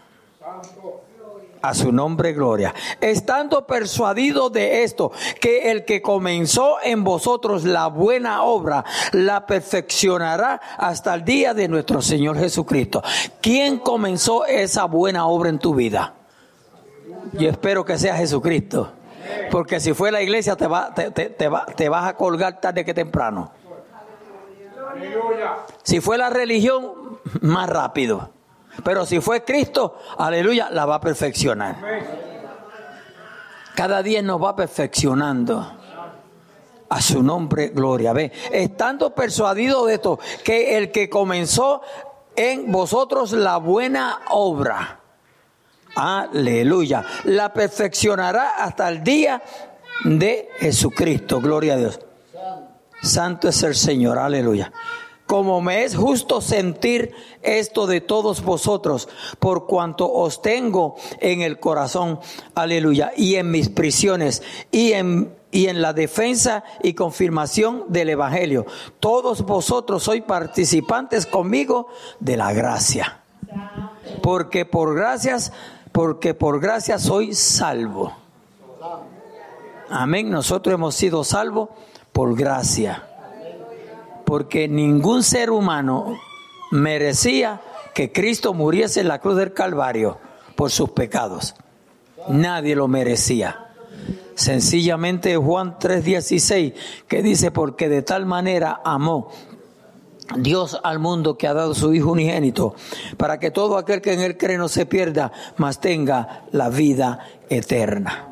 A su nombre, gloria. Estando persuadido de esto, que el que comenzó en vosotros la buena obra, la perfeccionará hasta el día de nuestro Señor Jesucristo. ¿Quién comenzó esa buena obra en tu vida? Yo espero que sea Jesucristo. Porque si fue la iglesia, te, va, te, te, te, va, te vas a colgar tarde que temprano. Si fue la religión, más rápido. Pero si fue Cristo, aleluya, la va a perfeccionar. Cada día nos va perfeccionando. A su nombre, gloria. Ve, estando persuadido de esto, que el que comenzó en vosotros la buena obra, aleluya, la perfeccionará hasta el día de Jesucristo. Gloria a Dios. Santo es el Señor, aleluya como me es justo sentir esto de todos vosotros, por cuanto os tengo en el corazón, aleluya, y en mis prisiones, y en, y en la defensa y confirmación del Evangelio. Todos vosotros sois participantes conmigo de la gracia. Porque por gracias, porque por gracia soy salvo. Amén. Nosotros hemos sido salvos por gracia porque ningún ser humano merecía que Cristo muriese en la cruz del Calvario por sus pecados. Nadie lo merecía. Sencillamente Juan 3:16, que dice, porque de tal manera amó Dios al mundo que ha dado su Hijo unigénito, para que todo aquel que en él cree no se pierda, mas tenga la vida eterna.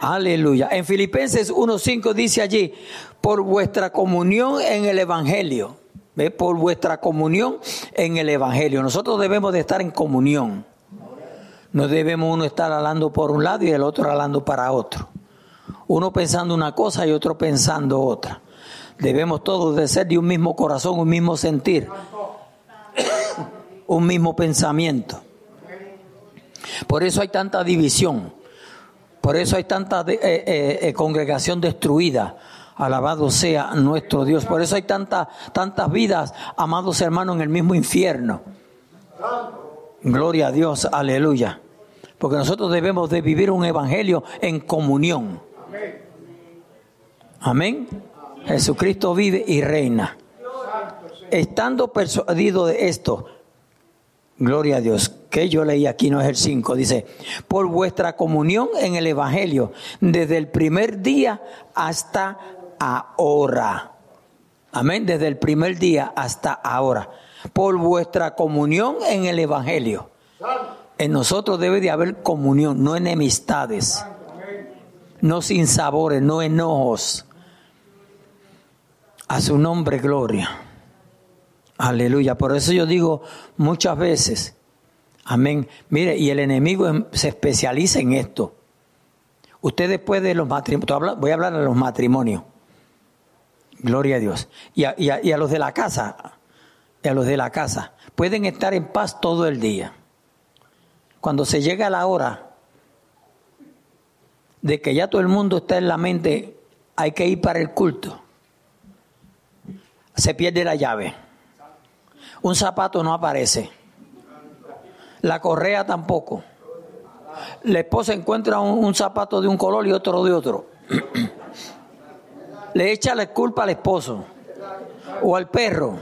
Aleluya. En Filipenses 1.5 dice allí, por vuestra comunión en el Evangelio. ¿Ve? Por vuestra comunión en el Evangelio. Nosotros debemos de estar en comunión. No debemos uno estar hablando por un lado y el otro hablando para otro. Uno pensando una cosa y otro pensando otra. Debemos todos de ser de un mismo corazón, un mismo sentir, un mismo pensamiento. Por eso hay tanta división. Por eso hay tanta eh, eh, eh, congregación destruida. Alabado sea nuestro Dios. Por eso hay tantas tantas vidas, amados hermanos, en el mismo infierno. Gloria a Dios, aleluya. Porque nosotros debemos de vivir un evangelio en comunión. Amén. Jesucristo vive y reina. Estando persuadido de esto, Gloria a Dios. Que yo leí aquí no es el 5. Dice, por vuestra comunión en el Evangelio, desde el primer día hasta ahora. Amén. Desde el primer día hasta ahora. Por vuestra comunión en el Evangelio. En nosotros debe de haber comunión, no enemistades. No sin sabores, no enojos. A su nombre, gloria. Aleluya. Por eso yo digo muchas veces, amén. Mire, y el enemigo em, se especializa en esto. Usted después de los matrimonios, voy a hablar de los matrimonios. Gloria a Dios. Y a, y, a, los de la casa, y a los de la casa, pueden estar en paz todo el día. Cuando se llega la hora de que ya todo el mundo está en la mente, hay que ir para el culto, se pierde la llave un zapato no aparece. La correa tampoco. La esposa encuentra un, zapato de un color y otro de otro. Le echa la culpa al esposo o al perro.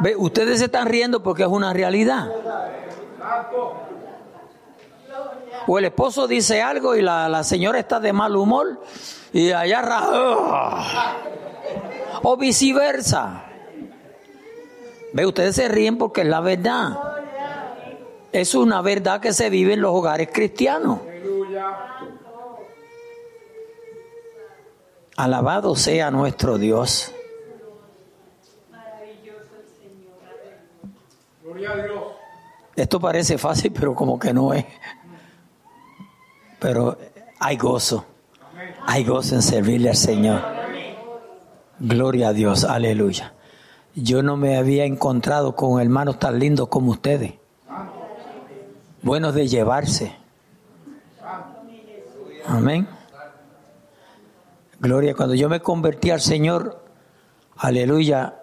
¿Ve? Ustedes se están riendo porque es una realidad. O el esposo dice algo y la, la señora está de mal humor y allá... ¡ah! o viceversa. Ve, ustedes se ríen porque es la verdad. Es una verdad que se vive en los hogares cristianos. Alabado sea nuestro Dios. Esto parece fácil, pero como que no es. Pero hay gozo. Hay gozo en servirle al Señor. Gloria a Dios, aleluya. Yo no me había encontrado con hermanos tan lindos como ustedes. Buenos de llevarse. Amén. Gloria, cuando yo me convertí al Señor, aleluya,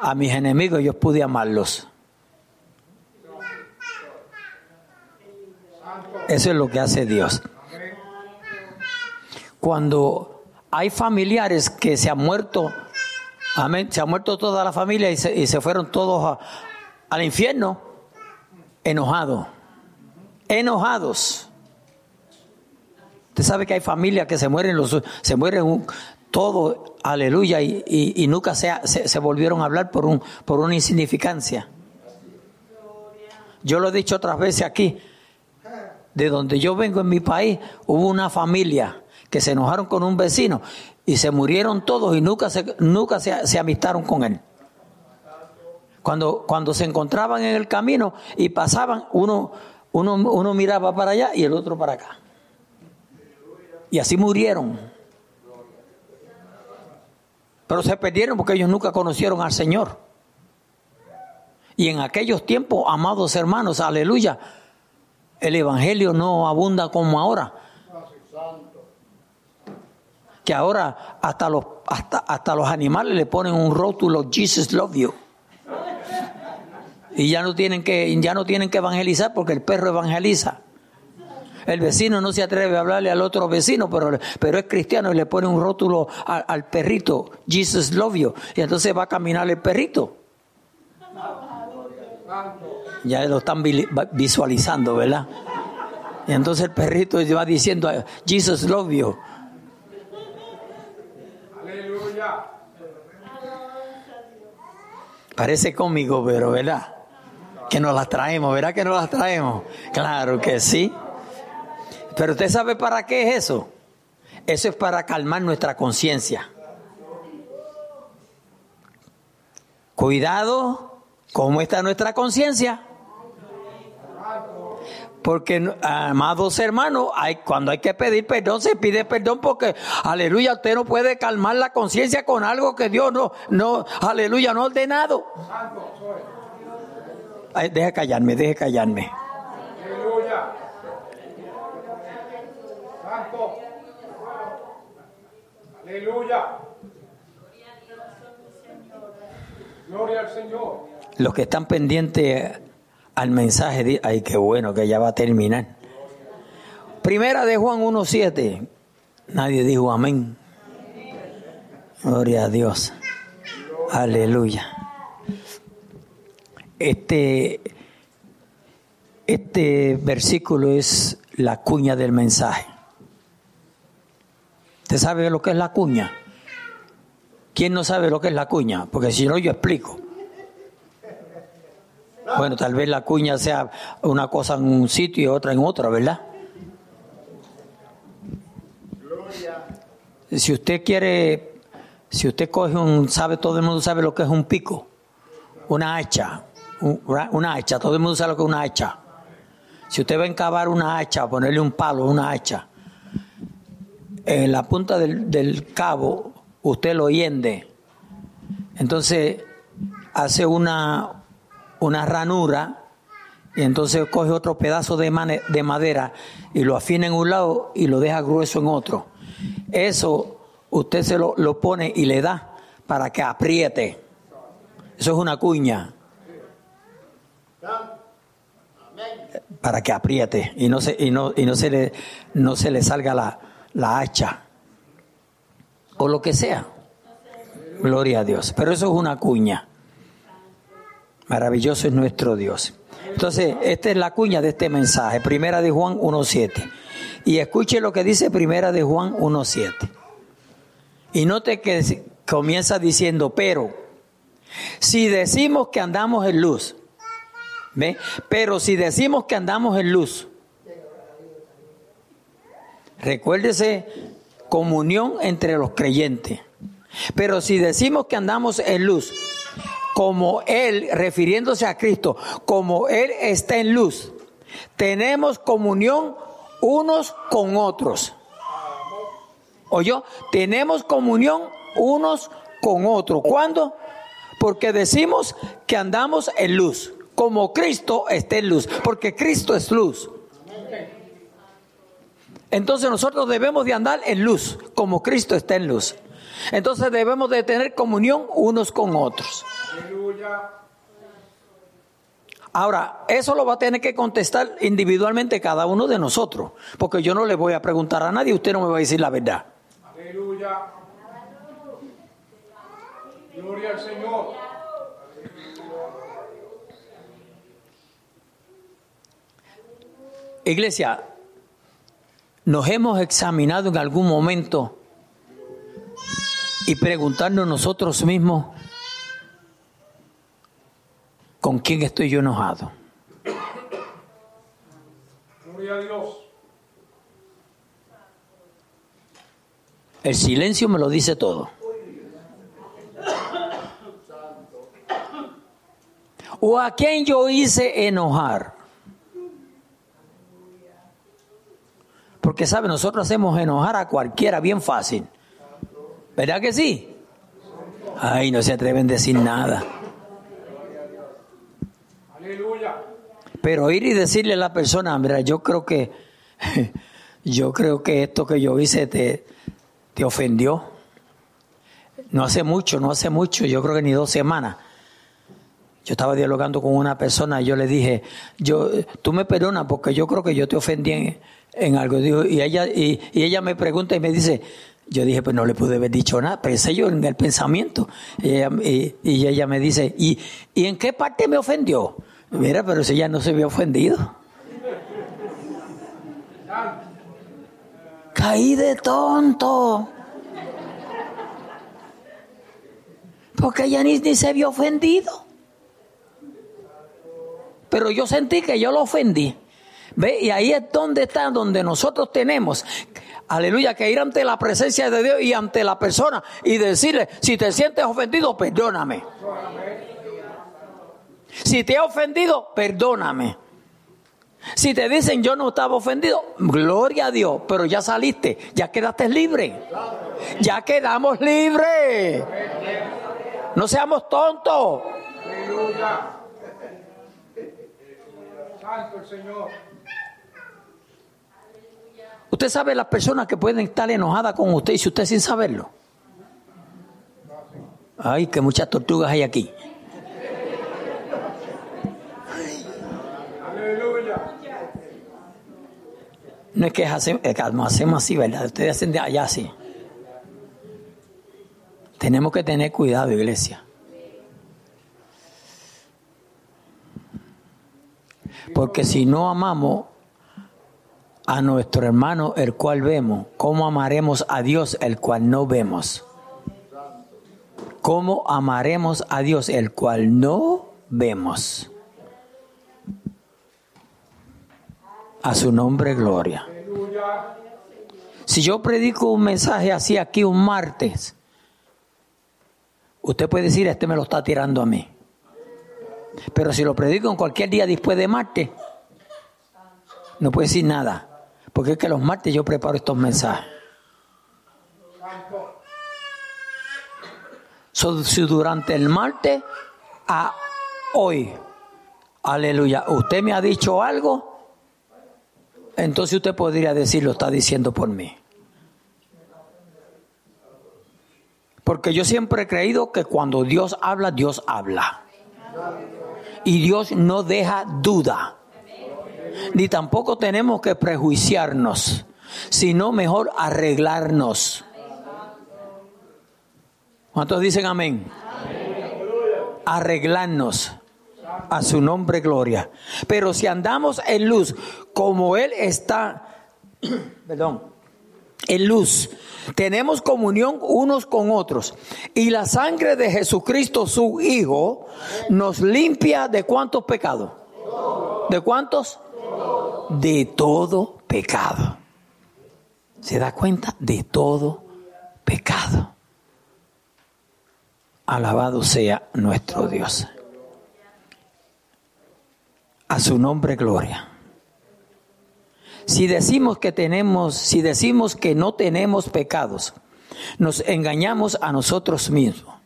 a mis enemigos yo pude amarlos. Eso es lo que hace Dios. Cuando hay familiares que se han muerto, amén, se ha muerto toda la familia y se, fueron todos al infierno, enojados, enojados. Usted sabe que hay familias que se mueren, los, se mueren todo, aleluya, y, nunca se, volvieron a hablar por, un, por una insignificancia. Yo lo he dicho otras veces aquí, de donde yo vengo en mi país, hubo una familia que se enojaron con un vecino y se murieron todos y nunca se, amistaron con él. Cuando, cuando se encontraban en el camino y pasaban, uno miraba para allá y el otro para acá. Y así murieron. Pero se perdieron porque ellos nunca conocieron al Señor. Y en aquellos tiempos, amados hermanos, aleluya, el Evangelio no abunda como ahora. Que ahora hasta los, hasta, hasta los animales le ponen un rótulo, Jesus love you. Y ya no tienen que, ya no tienen que evangelizar porque el perro evangeliza. El vecino no se atreve a hablarle al otro vecino, pero, pero es cristiano y le pone un rótulo al, al perrito, Jesus love you. Y entonces va a caminar el perrito. Ya lo están visualizando, ¿verdad? Y entonces el perrito va diciendo, Jesus love you. Aleluya. Parece cómico, pero ¿verdad? Que nos las traemos, ¿verdad que nos las traemos? Claro que sí. Pero usted sabe para qué es eso. Eso es para calmar nuestra conciencia. Cuidado, ¿cómo está nuestra conciencia? Porque, amados hermanos, hay, cuando hay que pedir perdón, se pide perdón porque, aleluya, usted no puede calmar la conciencia con algo que Dios no, no, aleluya, no ha ordenado. Ay, deje callarme, deje callarme. Aleluya. Santo. Aleluya. Gloria al Señor. Los que están pendientes al mensaje, ay, qué bueno que ya va a terminar. Primera de Juan 1.7. Nadie dijo amén. Gloria a Dios. Aleluya. Este, este versículo es la cuña del mensaje. ¿Usted sabe lo que es la cuña? ¿Quién no sabe lo que es la cuña? Porque si no, yo explico. Bueno, tal vez la cuña sea una cosa en un sitio y otra en otro, ¿verdad? Si usted quiere, si usted coge un, sabe, todo el mundo sabe lo que es un pico, una hacha, una hacha, todo el mundo sabe lo que es una hacha. Si usted va a encavar una hacha, ponerle un palo, una hacha, en la punta del, cabo usted lo hiende. Entonces hace una, una ranura y entonces coge otro pedazo de, de madera y lo afina en un lado y lo deja grueso en otro. Eso usted se lo, lo pone y le da para que apriete. Eso es una cuña. Para que apriete y no se, y no, y no se, le, no se le salga la, la hacha. O lo que sea. Gloria a Dios. Pero eso es una cuña. Maravilloso es nuestro Dios. Entonces, esta es la cuña de este mensaje, Primera de Juan 1.7. Y escuche lo que dice Primera de Juan 1.7. Y note que comienza diciendo, pero, si decimos que andamos en luz, ¿ve? Pero si decimos que andamos en luz, recuérdese, comunión entre los creyentes. Pero si decimos que andamos en luz, como Él, refiriéndose a Cristo, como Él está en luz, tenemos comunión unos con otros. ¿Oyó? Tenemos comunión unos con otros. ¿Cuándo? Porque decimos que andamos en luz, como Cristo está en luz, porque Cristo es luz. Entonces nosotros debemos de andar en luz, como Cristo está en luz. Entonces debemos de tener comunión unos con otros. Ahora, eso lo va a tener que contestar individualmente cada uno de nosotros, porque yo no le voy a preguntar a nadie, usted no me va a decir la verdad. Aleluya. Gloria al Señor. Iglesia, nos hemos examinado en algún momento y preguntarnos nosotros mismos, ¿con quién estoy yo enojado? Gloria a Dios. El silencio me lo dice todo. ¿O a quién yo hice enojar? Porque, ¿sabe? Nosotros hacemos enojar a cualquiera bien fácil. ¿Verdad que sí? Ay, no se atreven a decir nada. Pero ir y decirle a la persona, mira, yo creo que, yo creo que esto que yo hice te, te ofendió. No hace mucho, no hace mucho, yo creo que ni dos semanas. Yo estaba dialogando con una persona y yo le dije, yo, tú me perdonas porque yo creo que yo te ofendí en, algo. y, ella, y, ella me pregunta y me dice, yo dije, pues no le pude haber dicho nada, pensé yo en el pensamiento. Y ella, me dice, ¿y, ¿y en qué parte me ofendió? Mira, pero si ella no se había ofendido. Caí de tonto. Porque ella ni, ni se había ofendido. Pero yo sentí que yo lo ofendí. ¿Ve? Y ahí es donde está, donde nosotros tenemos, aleluya, que ir ante la presencia de Dios y ante la persona y decirle, si te sientes ofendido, perdóname. Si te he ofendido, perdóname. Si te dicen yo no estaba ofendido, gloria a Dios, pero ya saliste, ya quedaste libre. Ya quedamos libres. No seamos tontos. Santo el Señor. Usted sabe las personas que pueden estar enojadas con usted y si usted sin saberlo. Ay, que muchas tortugas hay aquí. No es que hacemos, hacemos así, ¿verdad? Ustedes hacen de allá así. Tenemos que tener cuidado, iglesia. Porque si no amamos a nuestro hermano el cual vemos, ¿cómo amaremos a Dios el cual no vemos? ¿Cómo amaremos a Dios el cual no vemos? A su nombre gloria. Si yo predico un mensaje así aquí un martes, usted puede decir, este me lo está tirando a mí. Pero si lo predico en cualquier día después de martes, no puede decir nada. Porque es que los martes yo preparo estos mensajes. si durante el martes a hoy, aleluya, usted me ha dicho algo, entonces usted podría decir, lo está diciendo por mí. Porque yo siempre he creído que cuando Dios habla, Dios habla. Y Dios no deja duda. Ni tampoco tenemos que prejuiciarnos, sino mejor arreglarnos. ¿Cuántos dicen amén? Arreglarnos a su nombre gloria. Pero si andamos en luz como Él está, perdón, en luz, tenemos comunión unos con otros. Y la sangre de Jesucristo, su Hijo, nos limpia de cuántos pecados. ¿De cuántos? De todo pecado. ¿Se da cuenta? De todo pecado. Alabado sea nuestro Dios. A su nombre gloria. Si decimos que tenemos, si decimos que no tenemos pecados, nos engañamos a nosotros mismos.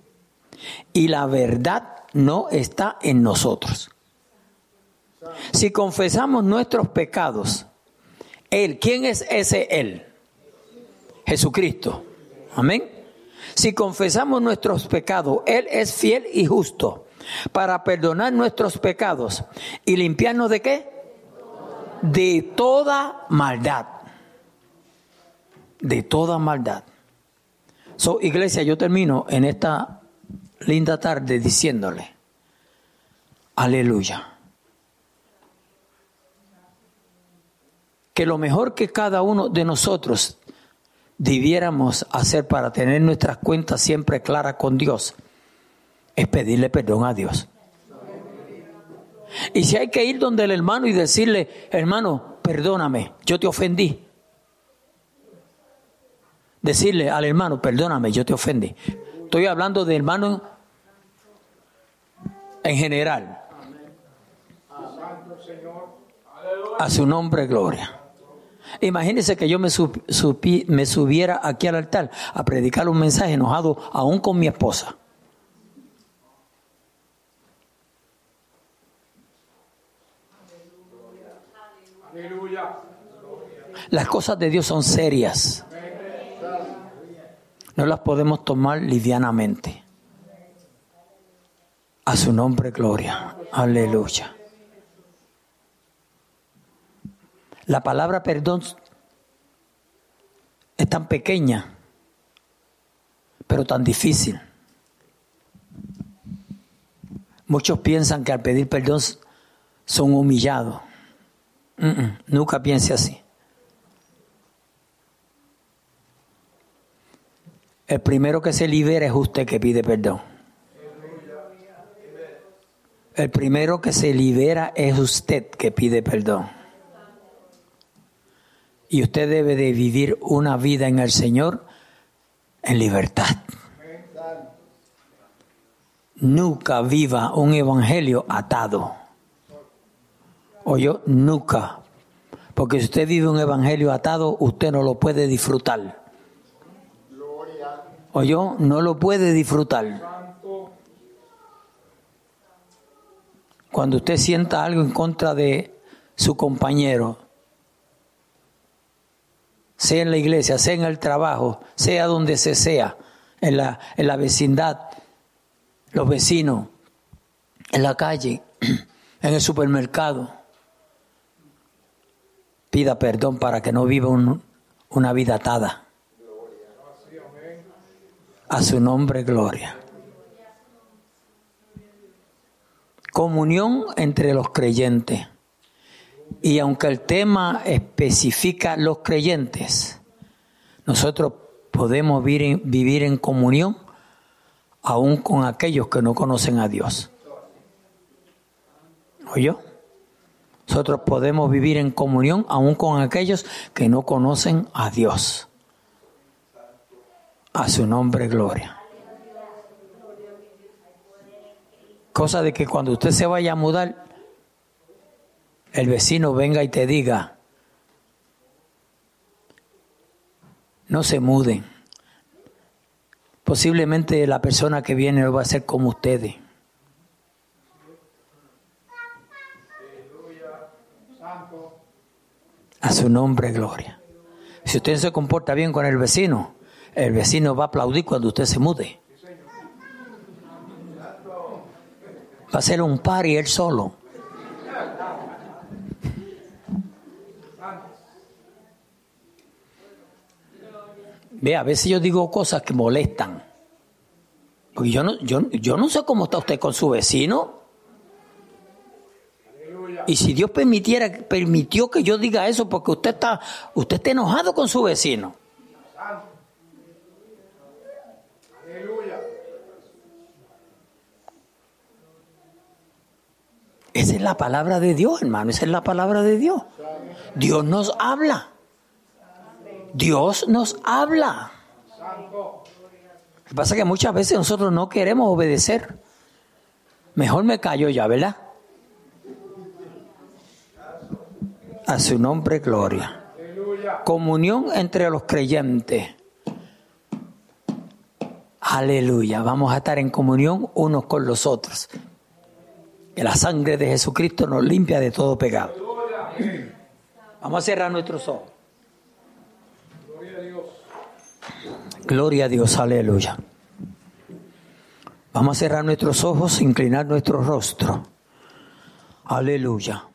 Y la verdad no está en nosotros. Si confesamos nuestros pecados, Él, ¿quién es ese Él? Jesucristo. Amén. Si confesamos nuestros pecados, Él es fiel y justo para perdonar nuestros pecados y limpiarnos de qué? De toda maldad. De toda maldad. So, iglesia, yo termino en esta linda tarde diciéndole, aleluya. Que lo mejor que cada uno de nosotros debiéramos hacer para tener nuestras cuentas siempre claras con Dios es pedirle perdón a Dios. Y si hay que ir donde el hermano y decirle, hermano, perdóname, yo te ofendí. Decirle al hermano, perdóname, yo te ofendí. Estoy hablando de hermano en general. A su nombre, gloria. Imagínense que yo me, me subiera aquí al altar a predicar un mensaje enojado aún con mi esposa. Las cosas de Dios son serias. No las podemos tomar livianamente. A su nombre, gloria. Aleluya. La palabra perdón es tan pequeña, pero tan difícil. Muchos piensan que al pedir perdón son humillados. nunca piense así. El primero que se libera es usted que pide perdón. El primero que se libera es usted que pide perdón. Y usted debe de vivir una vida en el Señor en libertad. Nunca viva un evangelio atado. O yo nunca. Porque si usted vive un evangelio atado, usted no lo puede disfrutar. O yo no lo puede disfrutar. Cuando usted sienta algo en contra de su compañero, sea en la iglesia, sea en el trabajo, sea donde se sea, en la, en la vecindad, los vecinos, en la calle, en el supermercado. Pida perdón para que no viva una vida atada. A su nombre, gloria. Comunión entre los creyentes. Y aunque el tema especifica los creyentes, nosotros podemos vivir en, comunión aún con aquellos que no conocen a Dios. ¿Oyó? Nosotros podemos vivir en comunión aún con aquellos que no conocen a Dios. A su nombre, gloria. Cosa de que cuando usted se vaya a mudar, el vecino venga y te diga, no se muden. Posiblemente la persona que viene va a ser como ustedes. A su nombre, gloria. Si usted se comporta bien con el vecino, el vecino va a aplaudir cuando usted se mude. Va a ser un par y él solo. Ve, a veces yo digo cosas que molestan. Porque yo no, yo, yo no sé cómo está usted con su vecino. Y si Dios permitiera, permitió que yo diga eso porque usted está, usted está enojado con su vecino. Esa es la palabra de Dios, hermano. Esa es la palabra de Dios. Dios nos habla. Dios nos habla. Lo que pasa es que muchas veces nosotros no queremos obedecer. Mejor me callo ya, ¿verdad? A su nombre, gloria. Comunión entre los creyentes. Aleluya. Vamos a estar en comunión unos con los otros. Que la sangre de Jesucristo nos limpia de todo pecado. Vamos a cerrar nuestros ojos. Gloria a Dios, aleluya. Vamos a cerrar nuestros ojos, inclinar nuestro rostro. Aleluya.